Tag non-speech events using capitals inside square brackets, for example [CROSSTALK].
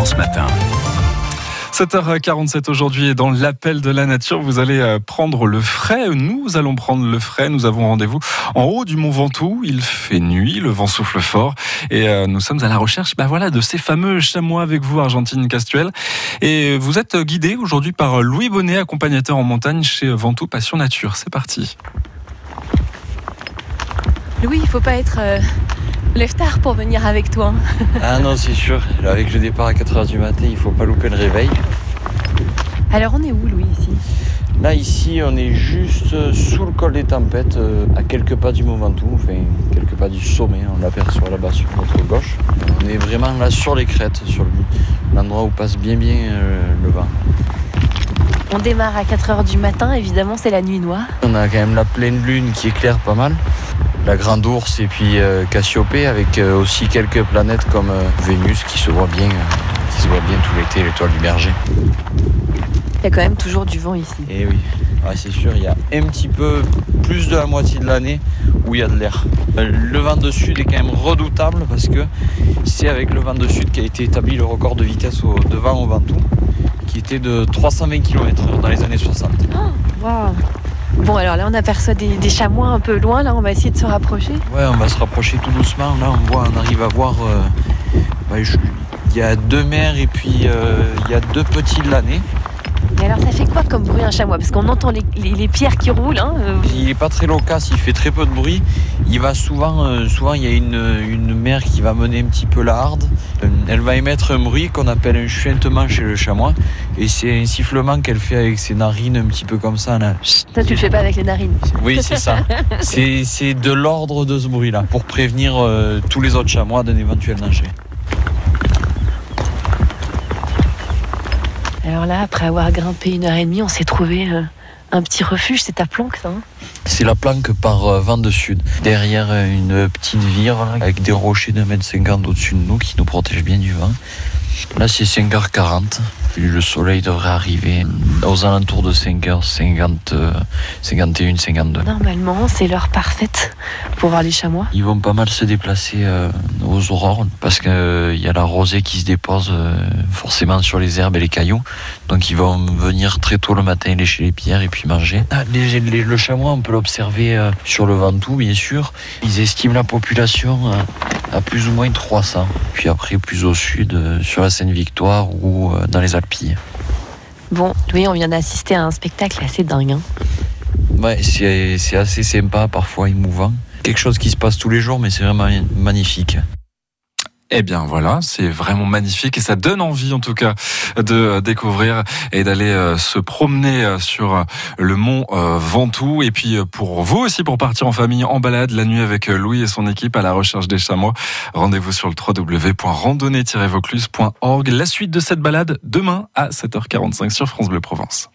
France Matin. 7h47 aujourd'hui et dans l'appel de la nature, vous allez euh, prendre le frais. Nous allons prendre le frais. Nous avons rendez-vous en haut du Mont Ventoux. Il fait nuit, le vent souffle fort et euh, nous sommes à la recherche bah voilà, de ces fameux chamois avec vous, Argentine Castuel. Et vous êtes guidé aujourd'hui par Louis Bonnet, accompagnateur en montagne chez Ventoux Passion Nature. C'est parti. Louis, il faut pas être euh, lève tard pour venir avec toi. [LAUGHS] Ah non, c'est sûr. Avec le départ à 4h du matin, il faut pas louper le réveil. Alors on est où Louis ici? Là, ici, on est juste euh, sous le col des tempêtes, euh, à quelques pas du Mont Ventoux, enfin quelques pas du sommet. On l'aperçoit là-bas sur notre gauche. On est vraiment là sur les crêtes, sur l'endroit où passe bien bien euh, le vent. On démarre à 4h du matin, évidemment c'est la nuit noire. On a quand même la pleine lune qui éclaire pas mal. La grande ours et puis euh, Cassiopée avec euh, aussi quelques planètes comme euh, Vénus qui se voit bien, qui se voit bien tout l'été, l'étoile du berger. Il y a quand même toujours du vent ici. Et oui, Ouais, c'est sûr, il y a un petit peu plus de la moitié de l'année où il y a de l'air. Le vent de sud est quand même redoutable parce que c'est avec le vent de sud qu'a été établi le record de vitesse au, de vent au Ventoux qui était de 320 km/h dans les années 60. Waouh Bon alors là on aperçoit des, chamois un peu loin, là on va essayer de se rapprocher. Ouais, on va se rapprocher tout doucement. Là, on voit, on arrive à voir. euh, je- il y a deux mères et puis euh, il y a deux petits l'année. Mais alors ça fait quoi comme bruit un chamois? Parce qu'on entend les, les- les pierres qui roulent. Hein euh, Il est pas très loquace, il fait très peu de bruit. Il va souvent, euh, souvent il y a une, une mère qui va mener un petit peu la harde. Euh, Elle va émettre un bruit qu'on appelle un chuintement chez le chamois. Et c'est un sifflement qu'elle fait avec ses narines un petit peu comme ça. Là. Toi tu le fais pas avec les narines. Oui, c'est ça. [LAUGHS] C'est de l'ordre de ce bruit-là pour prévenir euh, tous les autres chamois d'un éventuel danger. Alors là, après avoir grimpé une heure et demie, on s'est trouvé euh, un petit refuge. C'est ta planque ça hein C'est la planque par euh, vent de sud. Derrière euh, une petite vire avec des rochers de 1m50 au-dessus de nous qui nous protègent bien du vent. Là, c'est 5h40. Le soleil devrait arriver aux alentours de 5h50, euh, 51, 52. Normalement, c'est l'heure parfaite pour voir les chamois. Ils vont pas mal se déplacer euh, aux aurores parce qu'il y a la rosée qui se dépose euh, forcément sur les herbes et les cailloux. Donc ils vont venir très tôt le matin lécher les pierres et puis manger. Ah, les- les- le chamois, on peut l'observer euh, sur le Ventoux, bien sûr. Ils estiment la population à, plus ou moins 300. Puis après, plus au sud, euh, sur la Seine-Victoire ou euh, dans les Alpilles. Bon, Louis, on vient d'assister à un spectacle assez dingue. hein. Ouais, c'est c'est assez sympa, parfois émouvant. Quelque chose qui se passe tous les jours, mais c'est vraiment magnifique. Eh bien voilà, c'est vraiment magnifique et ça donne envie en tout cas de euh, découvrir et d'aller euh, se promener euh, sur le mont Ventoux. Et puis pour vous aussi, pour partir en famille en balade la nuit avec Louis et son équipe à la recherche des chamois, rendez-vous sur le www.randonnée-vaucluse.org. La suite de cette balade demain à 7h45 sur France Bleu Provence.